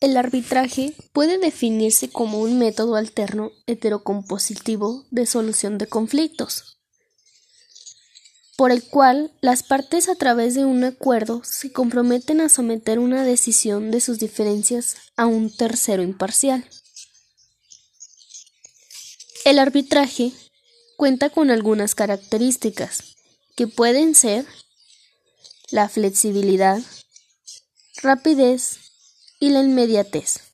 El arbitraje puede definirse como un método alterno heterocompositivo de solución de conflictos, por el cual las partes a través de un acuerdo se comprometen a someter una decisión de sus diferencias a un tercero imparcial. El arbitraje cuenta con algunas características que pueden ser la flexibilidad, rapidez, y la inmediatez.